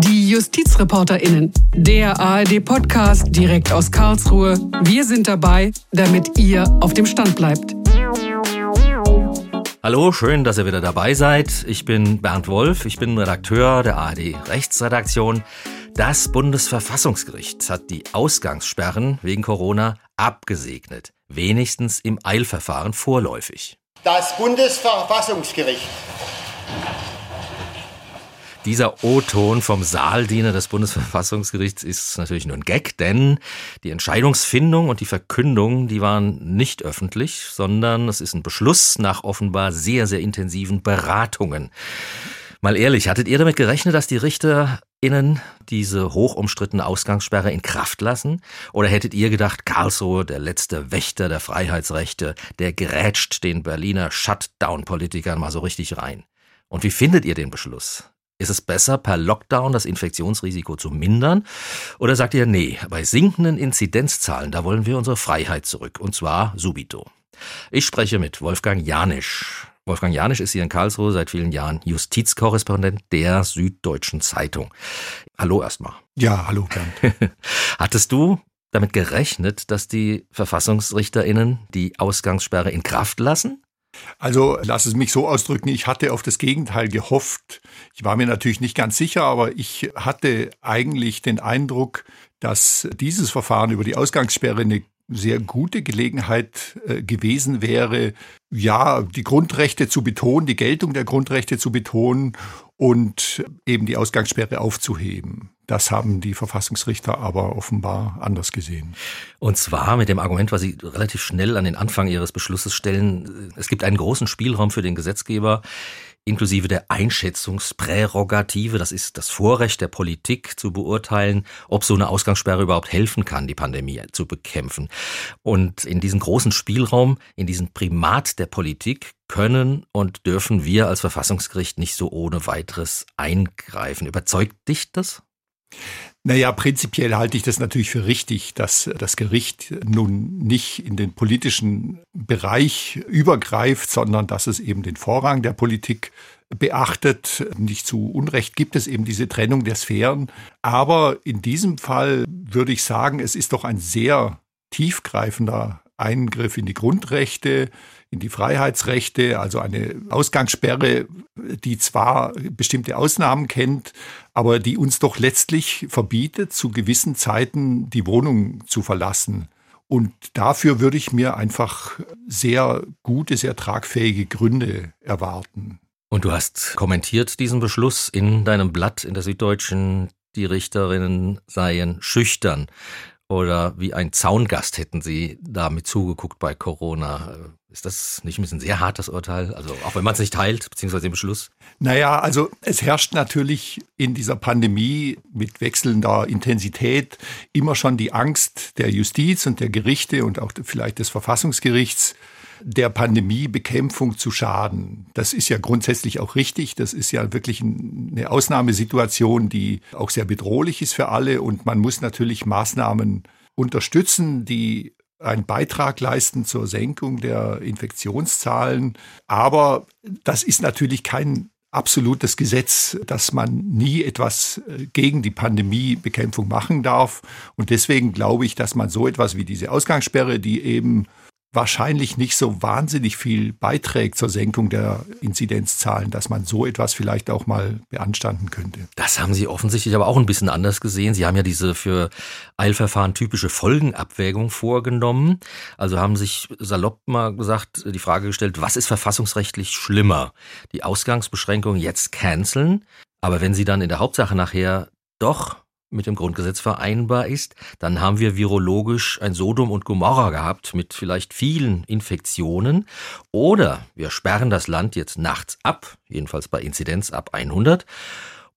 Die JustizreporterInnen, der ARD-Podcast direkt aus Karlsruhe. Wir sind dabei, damit ihr auf dem Stand bleibt. Hallo, schön, dass ihr wieder dabei seid. Ich bin Bernd Wolf, ich bin Redakteur der ARD Rechtsredaktion. Das Bundesverfassungsgericht hat die Ausgangssperren wegen Corona abgesegnet, wenigstens im Eilverfahren vorläufig. Das Bundesverfassungsgericht dieser O-Ton vom Saaldiener des Bundesverfassungsgerichts ist natürlich nur ein Gag, denn die Entscheidungsfindung und die Verkündung, die waren nicht öffentlich, sondern es ist ein Beschluss nach offenbar sehr, sehr intensiven Beratungen. Mal ehrlich, hattet ihr damit gerechnet, dass die RichterInnen diese hochumstrittene Ausgangssperre in Kraft lassen? Oder hättet ihr gedacht, Karlsruhe, der letzte Wächter der Freiheitsrechte, der grätscht den Berliner Shutdown-Politikern mal so richtig rein? Und wie findet ihr den Beschluss? Ist es besser, per Lockdown das Infektionsrisiko zu mindern? Oder sagt ihr, nee, bei sinkenden Inzidenzzahlen, da wollen wir unsere Freiheit zurück, und zwar subito? Ich spreche mit Wolfgang Janisch. Wolfgang Janisch ist hier in Karlsruhe seit vielen Jahren Justizkorrespondent der Süddeutschen Zeitung. Hallo erstmal. Ja, hallo Bernd. Hattest du damit gerechnet, dass die VerfassungsrichterInnen die Ausgangssperre in Kraft lassen? Also lass es mich so ausdrücken, ich hatte auf das Gegenteil gehofft. Ich war mir natürlich nicht ganz sicher, aber ich hatte eigentlich den Eindruck, dass dieses Verfahren über die Ausgangssperre eine sehr gute Gelegenheit äh, gewesen wäre, ja, die Grundrechte zu betonen, die Geltung der Grundrechte zu betonen und eben die Ausgangssperre aufzuheben. Das haben die Verfassungsrichter aber offenbar anders gesehen. Und zwar mit dem Argument, was Sie relativ schnell an den Anfang Ihres Beschlusses stellen, es gibt einen großen Spielraum für den Gesetzgeber, inklusive der Einschätzungsprärogative, das ist das Vorrecht der Politik zu beurteilen, ob so eine Ausgangssperre überhaupt helfen kann, die Pandemie zu bekämpfen. Und in diesen großen Spielraum, in diesen Primat der Politik können und dürfen wir als Verfassungsgericht nicht so ohne weiteres eingreifen. Überzeugt dich das? Naja, prinzipiell halte ich das natürlich für richtig, dass das Gericht nun nicht in den politischen Bereich übergreift, sondern dass es eben den Vorrang der Politik beachtet. Nicht zu Unrecht gibt es eben diese Trennung der Sphären. Aber in diesem Fall würde ich sagen, es ist doch ein sehr tiefgreifender Eingriff in die Grundrechte, in die Freiheitsrechte, also eine Ausgangssperre, die zwar bestimmte Ausnahmen kennt, aber die uns doch letztlich verbietet, zu gewissen Zeiten die Wohnung zu verlassen. Und dafür würde ich mir einfach sehr gute, sehr tragfähige Gründe erwarten. Und du hast kommentiert diesen Beschluss in deinem Blatt in der Süddeutschen, die Richterinnen seien schüchtern oder wie ein Zaungast hätten sie damit zugeguckt bei Corona. Ist das nicht ein bisschen sehr hart, das Urteil? Also auch wenn man es nicht teilt, beziehungsweise den Beschluss? Naja, also es herrscht natürlich in dieser Pandemie mit wechselnder Intensität immer schon die Angst der Justiz und der Gerichte und auch vielleicht des Verfassungsgerichts, der Pandemiebekämpfung zu schaden. Das ist ja grundsätzlich auch richtig. Das ist ja wirklich eine Ausnahmesituation, die auch sehr bedrohlich ist für alle. Und man muss natürlich Maßnahmen unterstützen, die einen Beitrag leisten zur Senkung der Infektionszahlen. Aber das ist natürlich kein absolutes Gesetz, dass man nie etwas äh, gegen die Pandemiebekämpfung machen darf. Und deswegen glaube ich, dass man so etwas wie diese Ausgangssperre, die eben wahrscheinlich nicht so wahnsinnig viel beiträgt zur Senkung der Inzidenzzahlen, dass man so etwas vielleicht auch mal beanstanden könnte. Das haben Sie offensichtlich aber auch ein bisschen anders gesehen. Sie haben ja diese für Eilverfahren typische Folgenabwägung vorgenommen. Also haben sich salopp mal gesagt, die Frage gestellt, was ist verfassungsrechtlich schlimmer? Die Ausgangsbeschränkung jetzt canceln, aber wenn Sie dann in der Hauptsache nachher doch mit dem Grundgesetz vereinbar ist, dann haben wir virologisch ein Sodom und Gomorra gehabt mit vielleicht vielen Infektionen. Oder wir sperren das Land jetzt nachts ab, jedenfalls bei Inzidenz ab 100.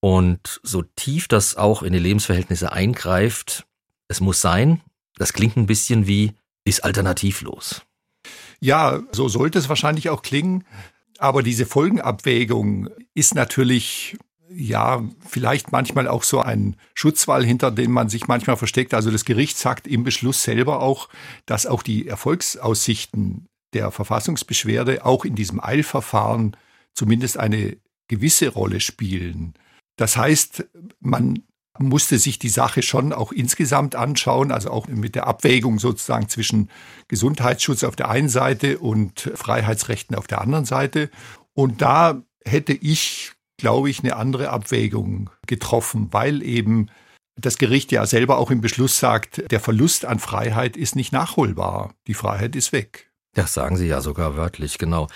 Und so tief das auch in die Lebensverhältnisse eingreift, es muss sein, das klingt ein bisschen wie, ist alternativlos. Ja, so sollte es wahrscheinlich auch klingen. Aber diese Folgenabwägung ist natürlich ja, vielleicht manchmal auch so ein Schutzwall, hinter dem man sich manchmal versteckt. Also das Gericht sagt im Beschluss selber auch, dass auch die Erfolgsaussichten der Verfassungsbeschwerde auch in diesem Eilverfahren zumindest eine gewisse Rolle spielen. Das heißt, man musste sich die Sache schon auch insgesamt anschauen, also auch mit der Abwägung sozusagen zwischen Gesundheitsschutz auf der einen Seite und Freiheitsrechten auf der anderen Seite. Und da hätte ich, glaube ich, eine andere Abwägung getroffen, weil eben das Gericht ja selber auch im Beschluss sagt, der Verlust an Freiheit ist nicht nachholbar. Die Freiheit ist weg. Das sagen Sie ja sogar wörtlich, genau.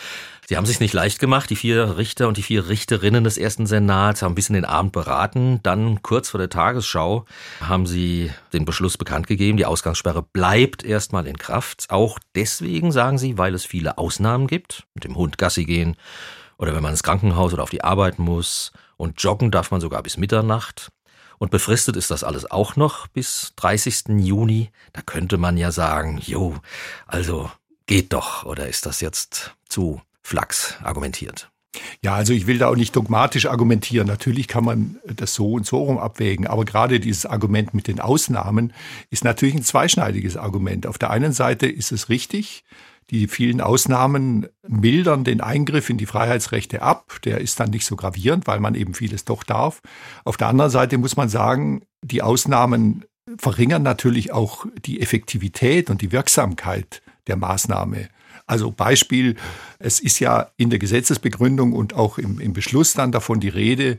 Sie haben sich nicht leicht gemacht. Die vier Richter und die vier Richterinnen des ersten Senats haben bis in den Abend beraten. Dann kurz vor der Tagesschau haben sie den Beschluss bekannt gegeben. Die Ausgangssperre bleibt erstmal in Kraft. Auch deswegen, sagen sie, weil es viele Ausnahmen gibt. Mit dem Hund Gassi gehen oder wenn man ins Krankenhaus oder auf die Arbeit muss. Und joggen darf man sogar bis Mitternacht. Und befristet ist das alles auch noch bis 30. Juni. Da könnte man ja sagen, jo, also geht doch. Oder ist das jetzt zu Flachs argumentiert? Ja, also ich will da auch nicht dogmatisch argumentieren. Natürlich kann man das so und so rum abwägen. Aber gerade dieses Argument mit den Ausnahmen ist natürlich ein zweischneidiges Argument. Auf der einen Seite ist es richtig, die vielen Ausnahmen mildern den Eingriff in die Freiheitsrechte ab. Der ist dann nicht so gravierend, weil man eben vieles doch darf. Auf der anderen Seite muss man sagen, die Ausnahmen verringern natürlich auch die Effektivität und die Wirksamkeit der Maßnahme. Also Beispiel, es ist ja in der Gesetzesbegründung und auch im, im Beschluss dann davon die Rede,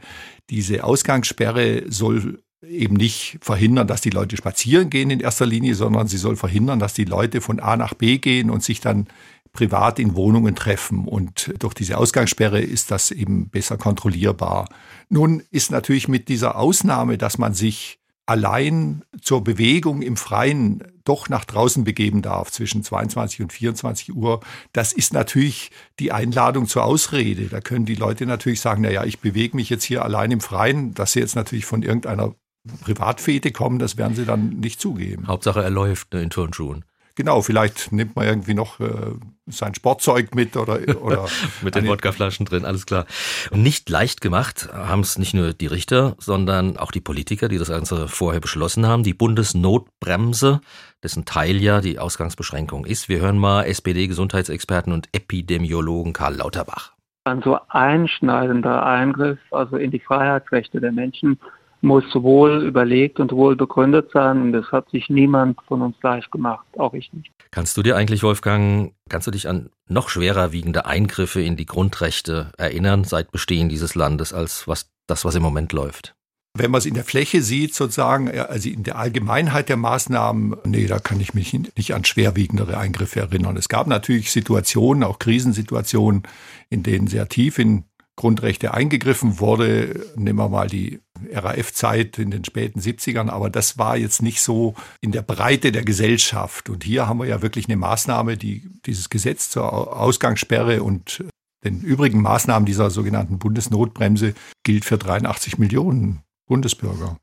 diese Ausgangssperre soll eben nicht verhindern, dass die Leute spazieren gehen in erster Linie, sondern sie soll verhindern, dass die Leute von A nach B gehen und sich dann privat in Wohnungen treffen. Und durch diese Ausgangssperre ist das eben besser kontrollierbar. Nun ist natürlich mit dieser Ausnahme, dass man sich allein zur Bewegung im Freien doch nach draußen begeben darf zwischen 22 und 24 Uhr, das ist natürlich die Einladung zur Ausrede. Da können die Leute natürlich sagen, na ja, ich bewege mich jetzt hier allein im Freien, dass sie jetzt natürlich von irgendeiner Privatfete kommen, das werden sie dann nicht zugeben. Hauptsache er läuft ne, in Turnschuhen. Genau, vielleicht nimmt man irgendwie noch äh, sein Sportzeug mit oder, oder mit den Wodkaflaschen drin, alles klar. Und nicht leicht gemacht haben es nicht nur die Richter, sondern auch die Politiker, die das Ganze vorher beschlossen haben. Die Bundesnotbremse, dessen Teil ja die Ausgangsbeschränkung ist. Wir hören mal SPD-Gesundheitsexperten und Epidemiologen Karl Lauterbach. Ein so einschneidender Eingriff, also in die Freiheitsrechte der Menschen, muss wohl überlegt und wohl begründet sein. Und das hat sich niemand von uns leicht gemacht, auch ich nicht. Kannst du dir eigentlich, Wolfgang, kannst du dich an noch schwerer wiegende Eingriffe in die Grundrechte erinnern seit Bestehen dieses Landes als was, das, was im Moment läuft? Wenn man es in der Fläche sieht, sozusagen, also in der Allgemeinheit der Maßnahmen, nee, da kann ich mich nicht an schwerwiegendere Eingriffe erinnern. Es gab natürlich Situationen, auch Krisensituationen, in denen sehr tief in Grundrechte eingegriffen wurde. Nehmen wir mal die RAF-Zeit in den späten 70ern, aber das war jetzt nicht so in der Breite der Gesellschaft. Und hier haben wir ja wirklich eine Maßnahme, die dieses Gesetz zur Ausgangssperre und den übrigen Maßnahmen dieser sogenannten Bundesnotbremse gilt für 83 Millionen Bundesbürger.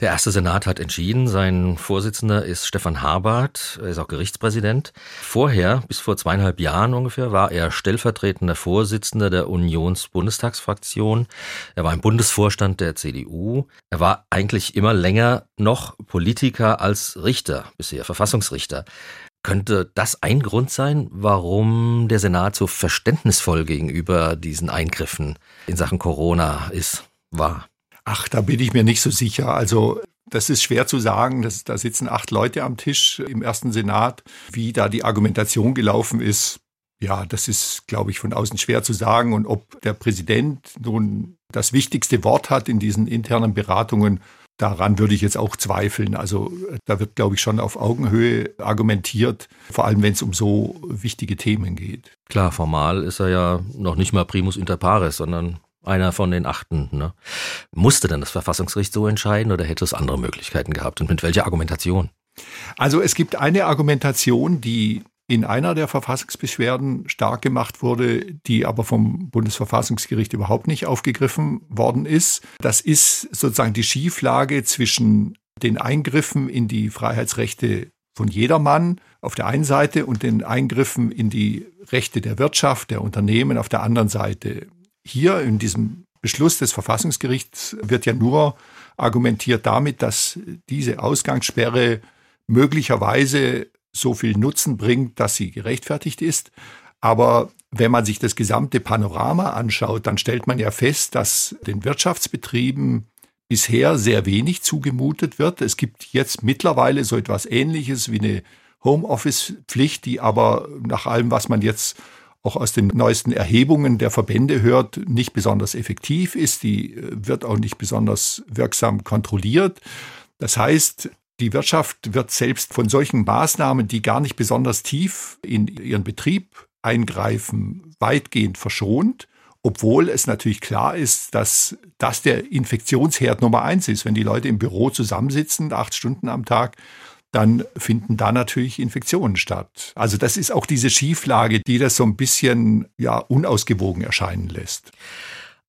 Der erste Senat hat entschieden, sein Vorsitzender ist Stefan Habart, er ist auch Gerichtspräsident. Vorher, bis vor zweieinhalb Jahren ungefähr, war er stellvertretender Vorsitzender der Unions-Bundestagsfraktion. Er war im Bundesvorstand der CDU. Er war eigentlich immer länger noch Politiker als Richter, bisher Verfassungsrichter. Könnte das ein Grund sein, warum der Senat so verständnisvoll gegenüber diesen Eingriffen in Sachen Corona ist, war? Ach, da bin ich mir nicht so sicher. Also das ist schwer zu sagen. Das, da sitzen acht Leute am Tisch im ersten Senat. Wie da die Argumentation gelaufen ist, ja, das ist, glaube ich, von außen schwer zu sagen. Und ob der Präsident nun das wichtigste Wort hat in diesen internen Beratungen, daran würde ich jetzt auch zweifeln. Also da wird, glaube ich, schon auf Augenhöhe argumentiert, vor allem wenn es um so wichtige Themen geht. Klar, formal ist er ja noch nicht mal primus inter pares, sondern einer von den Achten. Ne? Musste denn das Verfassungsgericht so entscheiden oder hätte es andere Möglichkeiten gehabt und mit welcher Argumentation? Also es gibt eine Argumentation, die in einer der Verfassungsbeschwerden stark gemacht wurde, die aber vom Bundesverfassungsgericht überhaupt nicht aufgegriffen worden ist. Das ist sozusagen die Schieflage zwischen den Eingriffen in die Freiheitsrechte von jedermann auf der einen Seite und den Eingriffen in die Rechte der Wirtschaft, der Unternehmen auf der anderen Seite hier in diesem Beschluss des Verfassungsgerichts wird ja nur argumentiert damit, dass diese Ausgangssperre möglicherweise so viel Nutzen bringt, dass sie gerechtfertigt ist. Aber wenn man sich das gesamte Panorama anschaut, dann stellt man ja fest, dass den Wirtschaftsbetrieben bisher sehr wenig zugemutet wird. Es gibt jetzt mittlerweile so etwas Ähnliches wie eine Homeoffice-Pflicht, die aber nach allem, was man jetzt auch aus den neuesten Erhebungen der Verbände hört, nicht besonders effektiv ist. Die äh, wird auch nicht besonders wirksam kontrolliert. Das heißt, die Wirtschaft wird selbst von solchen Maßnahmen, die gar nicht besonders tief in ihren Betrieb eingreifen, weitgehend verschont, obwohl es natürlich klar ist, dass das der Infektionsherd Nummer eins ist. Wenn die Leute im Büro zusammensitzen, acht Stunden am Tag, dann finden da natürlich Infektionen statt. Also das ist auch diese Schieflage, die das so ein bisschen ja unausgewogen erscheinen lässt.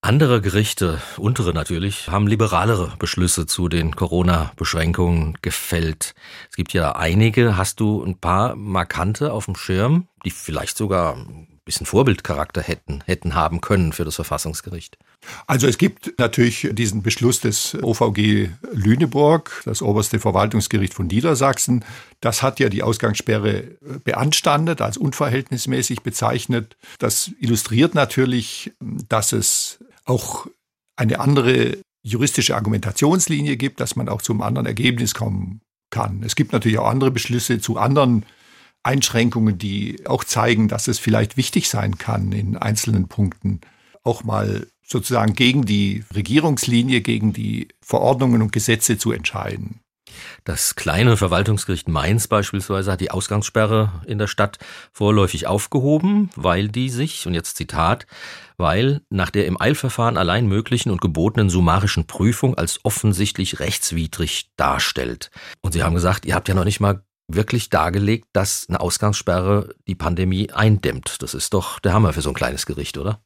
Andere Gerichte, untere natürlich, haben liberalere Beschlüsse zu den Corona-Beschränkungen gefällt. Es gibt ja einige. Hast du ein paar markante auf dem Schirm, die vielleicht sogar bisschen Vorbildcharakter hätten, hätten haben können für das Verfassungsgericht? Also es gibt natürlich diesen Beschluss des OVG Lüneburg, das oberste Verwaltungsgericht von Niedersachsen. Das hat ja die Ausgangssperre beanstandet, als unverhältnismäßig bezeichnet. Das illustriert natürlich, dass es auch eine andere juristische Argumentationslinie gibt, dass man auch zum anderen Ergebnis kommen kann. Es gibt natürlich auch andere Beschlüsse zu anderen Einschränkungen, die auch zeigen, dass es vielleicht wichtig sein kann, in einzelnen Punkten auch mal sozusagen gegen die Regierungslinie, gegen die Verordnungen und Gesetze zu entscheiden. Das kleine Verwaltungsgericht Mainz beispielsweise hat die Ausgangssperre in der Stadt vorläufig aufgehoben, weil die sich, und jetzt Zitat, weil nach der im Eilverfahren allein möglichen und gebotenen summarischen Prüfung als offensichtlich rechtswidrig darstellt. Und sie haben gesagt, ihr habt ja noch nicht mal wirklich dargelegt, dass eine Ausgangssperre die Pandemie eindämmt. Das ist doch der Hammer für so ein kleines Gericht, oder?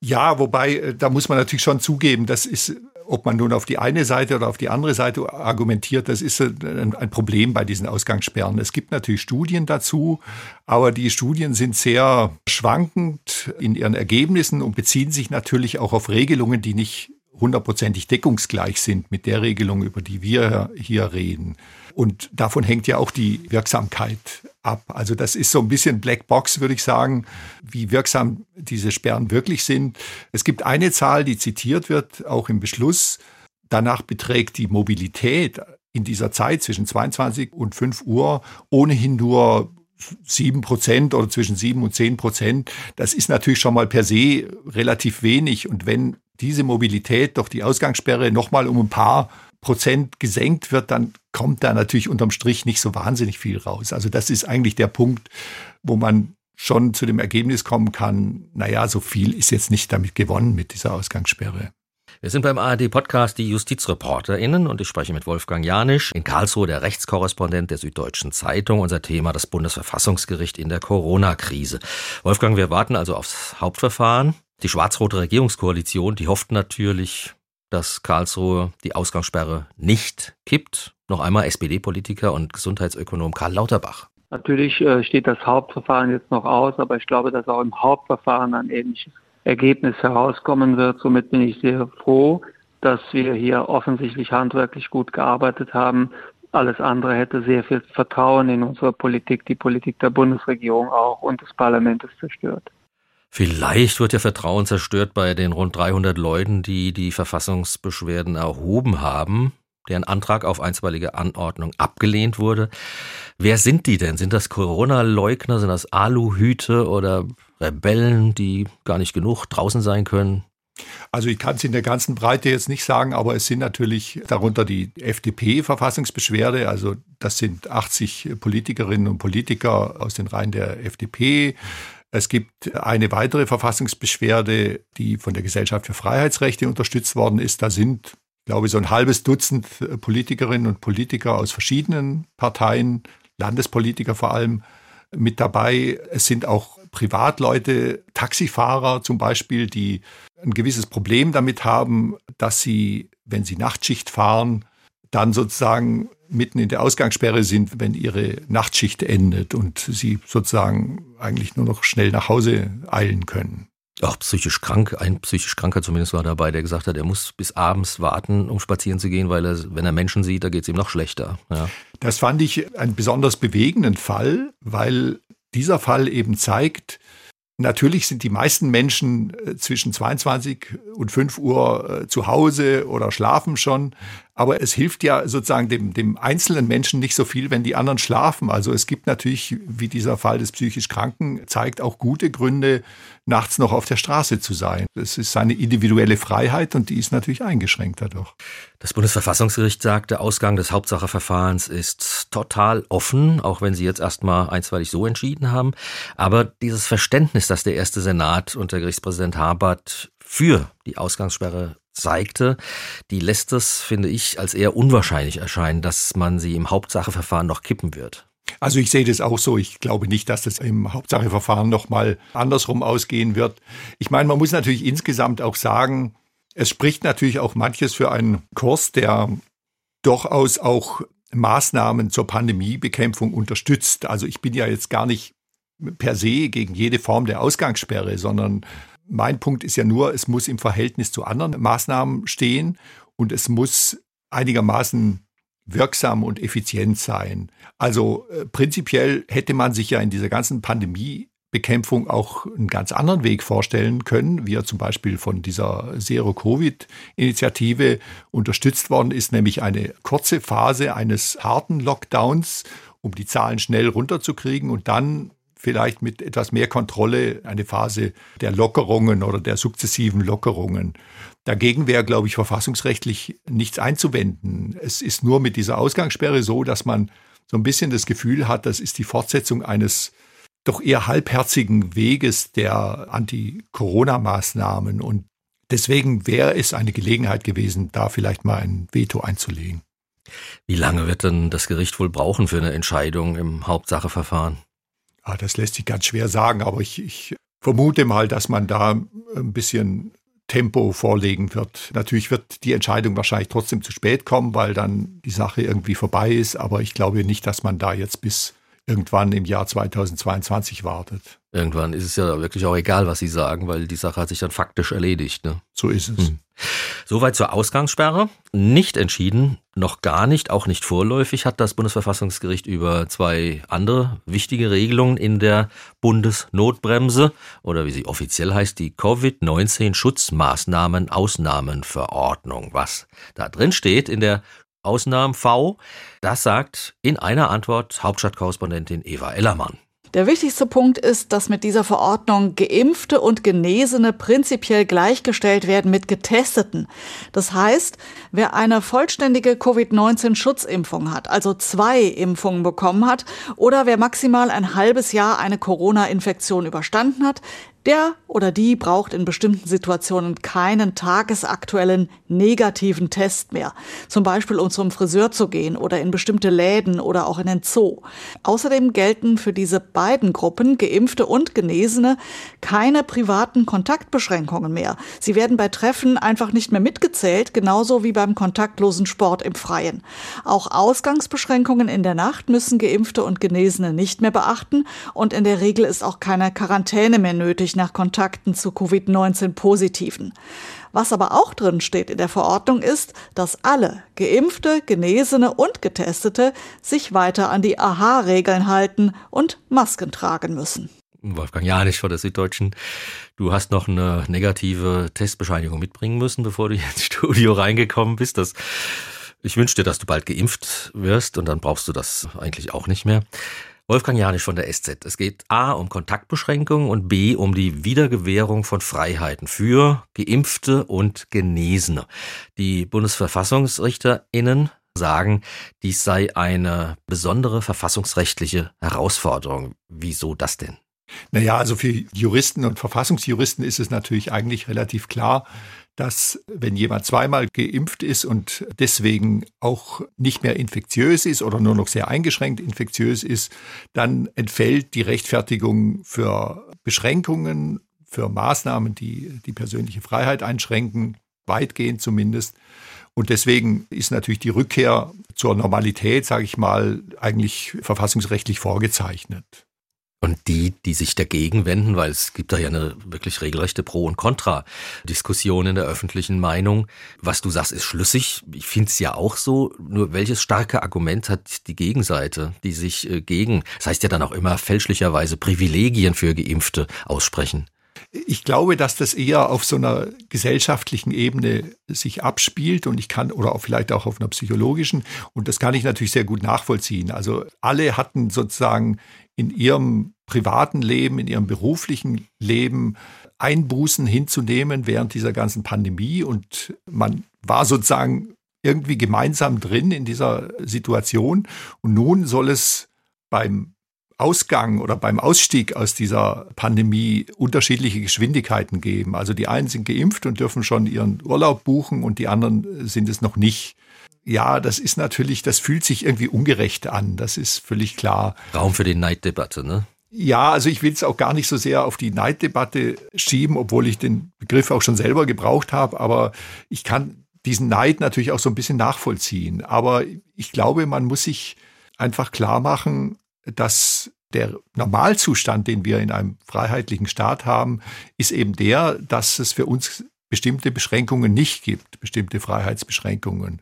Ja, wobei, äh, da muss man natürlich schon zugeben, das ist, ob man nun auf die eine Seite oder auf die andere Seite argumentiert, das ist ein, ein Problem bei diesen Ausgangssperren. Es gibt natürlich Studien dazu, aber die Studien sind sehr schwankend in ihren Ergebnissen und beziehen sich natürlich auch auf Regelungen, die nicht hundertprozentig deckungsgleich sind mit der Regelung, über die wir hier reden. Und davon hängt ja auch die Wirksamkeit ab. Also das ist so ein bisschen Blackbox, würde ich sagen, wie wirksam diese Sperren wirklich sind. Es gibt eine Zahl, die zitiert wird, auch im Beschluss. Danach beträgt die Mobilität in dieser Zeit zwischen 22 und 5 Uhr ohnehin nur sieben Prozent oder zwischen sieben und zehn Prozent. Das ist natürlich schon mal per se relativ wenig. Und wenn diese Mobilität durch die Ausgangssperre nochmal um ein paar Prozent gesenkt wird, dann kommt da natürlich unterm Strich nicht so wahnsinnig viel raus. Also das ist eigentlich der Punkt, wo man schon zu dem Ergebnis kommen kann, naja, so viel ist jetzt nicht damit gewonnen mit dieser Ausgangssperre. Wir sind beim ARD-Podcast die JustizreporterInnen und ich spreche mit Wolfgang Janisch, in Karlsruhe der Rechtskorrespondent der Süddeutschen Zeitung. Unser Thema das Bundesverfassungsgericht in der Corona-Krise. Wolfgang, wir warten also aufs Hauptverfahren. Die schwarz-rote Regierungskoalition, die hofft natürlich dass Karlsruhe die Ausgangssperre nicht kippt. Noch einmal SPD-Politiker und Gesundheitsökonom Karl Lauterbach. Natürlich äh, steht das Hauptverfahren jetzt noch aus, aber ich glaube, dass auch im Hauptverfahren ein ähnliches Ergebnis herauskommen wird. Somit bin ich sehr froh, dass wir hier offensichtlich handwerklich gut gearbeitet haben. Alles andere hätte sehr viel Vertrauen in unsere Politik, die Politik der Bundesregierung auch und des Parlaments zerstört. Vielleicht wird ja Vertrauen zerstört bei den rund 300 Leuten, die die Verfassungsbeschwerden erhoben haben, deren Antrag auf einstweilige Anordnung abgelehnt wurde. Wer sind die denn? Sind das Corona-Leugner? Sind das Aluhüte oder Rebellen, die gar nicht genug draußen sein können? Also ich kann es in der ganzen Breite jetzt nicht sagen, aber es sind natürlich darunter die FDP-Verfassungsbeschwerde. Also das sind 80 Politikerinnen und Politiker aus den Reihen der FDP. Es gibt eine weitere Verfassungsbeschwerde, die von der Gesellschaft für Freiheitsrechte unterstützt worden ist. Da sind, glaube ich, so ein halbes Dutzend Politikerinnen und Politiker aus verschiedenen Parteien, Landespolitiker vor allem, mit dabei. Es sind auch Privatleute, Taxifahrer zum Beispiel, die ein gewisses Problem damit haben, dass sie, wenn sie Nachtschicht fahren, dann sozusagen mitten in der Ausgangssperre sind, wenn ihre Nachtschicht endet und sie sozusagen eigentlich nur noch schnell nach Hause eilen können. Auch psychisch krank, ein psychisch Kranker zumindest war dabei, der gesagt hat, er muss bis abends warten, um spazieren zu gehen, weil er, wenn er Menschen sieht, da geht es ihm noch schlechter. Ja. Das fand ich einen besonders bewegenden Fall, weil dieser Fall eben zeigt, Natürlich sind die meisten Menschen äh, zwischen 22 und 5 Uhr äh, zu Hause oder schlafen schon. Aber es hilft ja sozusagen dem, dem einzelnen Menschen nicht so viel, wenn die anderen schlafen. Also es gibt natürlich, wie dieser Fall des psychisch Kranken zeigt, auch gute Gründe, nachts noch auf der Straße zu sein. Es ist seine individuelle Freiheit und die ist natürlich eingeschränkt dadurch. Das Bundesverfassungsgericht sagt, der Ausgang des Hauptsacheverfahrens ist total offen, auch wenn Sie jetzt erstmal einstweilig so entschieden haben. Aber dieses Verständnis, das der erste Senat unter Gerichtspräsident Habert für die Ausgangssperre zeigte, die lässt es, finde ich, als eher unwahrscheinlich erscheinen, dass man sie im Hauptsacheverfahren noch kippen wird. Also ich sehe das auch so. Ich glaube nicht, dass das im Hauptsacheverfahren nochmal andersrum ausgehen wird. Ich meine, man muss natürlich insgesamt auch sagen, es spricht natürlich auch manches für einen Kurs, der durchaus auch Maßnahmen zur Pandemiebekämpfung unterstützt. Also ich bin ja jetzt gar nicht per se gegen jede Form der Ausgangssperre, sondern mein Punkt ist ja nur, es muss im Verhältnis zu anderen Maßnahmen stehen und es muss einigermaßen wirksam und effizient sein. Also äh, prinzipiell hätte man sich ja in dieser ganzen Pandemiebekämpfung auch einen ganz anderen Weg vorstellen können, wie er zum Beispiel von dieser Zero-Covid-Initiative unterstützt worden ist, nämlich eine kurze Phase eines harten Lockdowns, um die Zahlen schnell runterzukriegen und dann vielleicht mit etwas mehr Kontrolle eine Phase der Lockerungen oder der sukzessiven Lockerungen. Dagegen wäre, glaube ich, verfassungsrechtlich nichts einzuwenden. Es ist nur mit dieser Ausgangssperre so, dass man so ein bisschen das Gefühl hat, das ist die Fortsetzung eines doch eher halbherzigen Weges der Anti-Corona-Maßnahmen. Und deswegen wäre es eine Gelegenheit gewesen, da vielleicht mal ein Veto einzulegen. Wie lange wird denn das Gericht wohl brauchen für eine Entscheidung im Hauptsacheverfahren? Ah, das lässt sich ganz schwer sagen, aber ich, ich vermute mal, dass man da ein bisschen Tempo vorlegen wird. Natürlich wird die Entscheidung wahrscheinlich trotzdem zu spät kommen, weil dann die Sache irgendwie vorbei ist, aber ich glaube nicht, dass man da jetzt bis irgendwann im Jahr 2022 wartet. Irgendwann ist es ja wirklich auch egal, was Sie sagen, weil die Sache hat sich dann faktisch erledigt. Ne? So ist es. Hm. Soweit zur Ausgangssperre. Nicht entschieden, noch gar nicht, auch nicht vorläufig, hat das Bundesverfassungsgericht über zwei andere wichtige Regelungen in der Bundesnotbremse oder wie sie offiziell heißt, die Covid-19 Schutzmaßnahmen-Ausnahmenverordnung. Was da drin steht in der Ausnahmen V, das sagt in einer Antwort Hauptstadtkorrespondentin Eva Ellermann. Der wichtigste Punkt ist, dass mit dieser Verordnung Geimpfte und Genesene prinzipiell gleichgestellt werden mit Getesteten. Das heißt, wer eine vollständige Covid-19-Schutzimpfung hat, also zwei Impfungen bekommen hat, oder wer maximal ein halbes Jahr eine Corona-Infektion überstanden hat, der oder die braucht in bestimmten Situationen keinen tagesaktuellen negativen Test mehr. Zum Beispiel, um zum Friseur zu gehen oder in bestimmte Läden oder auch in den Zoo. Außerdem gelten für diese beiden Gruppen, Geimpfte und Genesene, keine privaten Kontaktbeschränkungen mehr. Sie werden bei Treffen einfach nicht mehr mitgezählt, genauso wie beim kontaktlosen Sport im Freien. Auch Ausgangsbeschränkungen in der Nacht müssen Geimpfte und Genesene nicht mehr beachten und in der Regel ist auch keine Quarantäne mehr nötig häufig nach Kontakten zu Covid-19-Positiven. Was aber auch drin steht in der Verordnung ist, dass alle Geimpfte, Genesene und Getestete sich weiter an die AHA-Regeln halten und Masken tragen müssen. Wolfgang Janich von der Süddeutschen. Du hast noch eine negative Testbescheinigung mitbringen müssen, bevor du ins Studio reingekommen bist. Das, ich wünsche dir, dass du bald geimpft wirst und dann brauchst du das eigentlich auch nicht mehr. Wolfgang Janisch von der SZ. Es geht A um Kontaktbeschränkungen und B um die Wiedergewährung von Freiheiten für Geimpfte und Genesene. Die BundesverfassungsrichterInnen sagen, dies sei eine besondere verfassungsrechtliche Herausforderung. Wieso das denn? Naja, also für Juristen und Verfassungsjuristen ist es natürlich eigentlich relativ klar, dass wenn jemand zweimal geimpft ist und deswegen auch nicht mehr infektiös ist oder nur noch sehr eingeschränkt infektiös ist, dann entfällt die Rechtfertigung für Beschränkungen, für Maßnahmen, die die persönliche Freiheit einschränken, weitgehend zumindest. Und deswegen ist natürlich die Rückkehr zur Normalität, sage ich mal, eigentlich verfassungsrechtlich vorgezeichnet. Und die, die sich dagegen wenden, weil es gibt da ja eine wirklich regelrechte Pro- und Contra-Diskussion in der öffentlichen Meinung. Was du sagst, ist schlüssig. Ich finde es ja auch so. Nur welches starke Argument hat die Gegenseite, die sich äh, gegen, das heißt ja dann auch immer fälschlicherweise Privilegien für Geimpfte aussprechen? Ich glaube, dass das eher auf so einer gesellschaftlichen Ebene sich abspielt und ich kann, oder auch vielleicht auch auf einer psychologischen, und das kann ich natürlich sehr gut nachvollziehen. Also alle hatten sozusagen in ihrem privaten Leben, in ihrem beruflichen Leben Einbußen hinzunehmen während dieser ganzen Pandemie und man war sozusagen irgendwie gemeinsam drin in dieser Situation und nun soll es beim Ausgang oder beim Ausstieg aus dieser Pandemie unterschiedliche Geschwindigkeiten geben. Also die einen sind geimpft und dürfen schon ihren Urlaub buchen und die anderen sind es noch nicht. Ja, das ist natürlich, das fühlt sich irgendwie ungerecht an. Das ist völlig klar. Raum für die Neiddebatte, ne? Ja, also ich will es auch gar nicht so sehr auf die Neiddebatte schieben, obwohl ich den Begriff auch schon selber gebraucht habe. Aber ich kann diesen Neid natürlich auch so ein bisschen nachvollziehen. Aber ich glaube, man muss sich einfach klar machen, dass der Normalzustand, den wir in einem freiheitlichen Staat haben, ist eben der, dass es für uns bestimmte Beschränkungen nicht gibt, bestimmte Freiheitsbeschränkungen.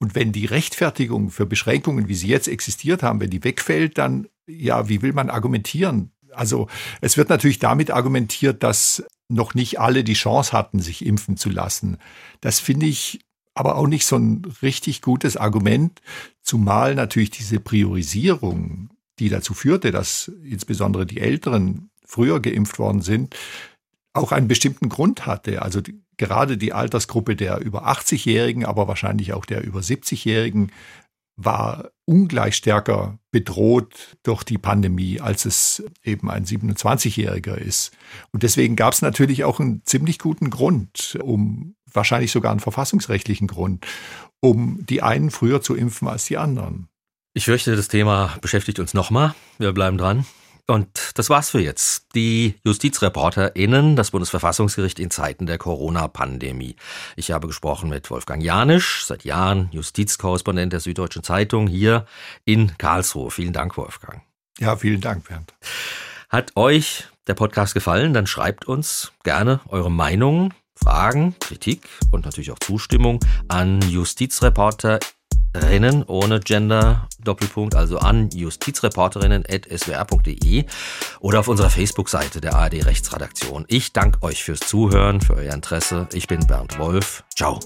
Und wenn die Rechtfertigung für Beschränkungen, wie sie jetzt existiert haben, wenn die wegfällt, dann, ja, wie will man argumentieren? Also es wird natürlich damit argumentiert, dass noch nicht alle die Chance hatten, sich impfen zu lassen. Das finde ich aber auch nicht so ein richtig gutes Argument, zumal natürlich diese Priorisierung die dazu führte, dass insbesondere die Älteren früher geimpft worden sind, auch einen bestimmten Grund hatte. Also gerade die Altersgruppe der über 80-Jährigen, aber wahrscheinlich auch der über 70-Jährigen war ungleich stärker bedroht durch die Pandemie, als es eben ein 27-Jähriger ist. Und deswegen gab es natürlich auch einen ziemlich guten Grund, um wahrscheinlich sogar einen verfassungsrechtlichen Grund, um die einen früher zu impfen als die anderen. Ich fürchte, das Thema beschäftigt uns nochmal. Wir bleiben dran. Und das war's für jetzt. Die JustizreporterInnen, das Bundesverfassungsgericht in Zeiten der Corona-Pandemie. Ich habe gesprochen mit Wolfgang Janisch, seit Jahren Justizkorrespondent der Süddeutschen Zeitung hier in Karlsruhe. Vielen Dank, Wolfgang. Ja, vielen Dank, Bernd. Hat euch der Podcast gefallen? Dann schreibt uns gerne eure Meinungen, Fragen, Kritik und natürlich auch Zustimmung an Justizreporter Rennen ohne Gender, Doppelpunkt, also an justizreporterinnen.swr.de oder auf unserer Facebook-Seite der ARD Rechtsredaktion. Ich danke euch fürs Zuhören, für euer Interesse. Ich bin Bernd Wolf. Ciao.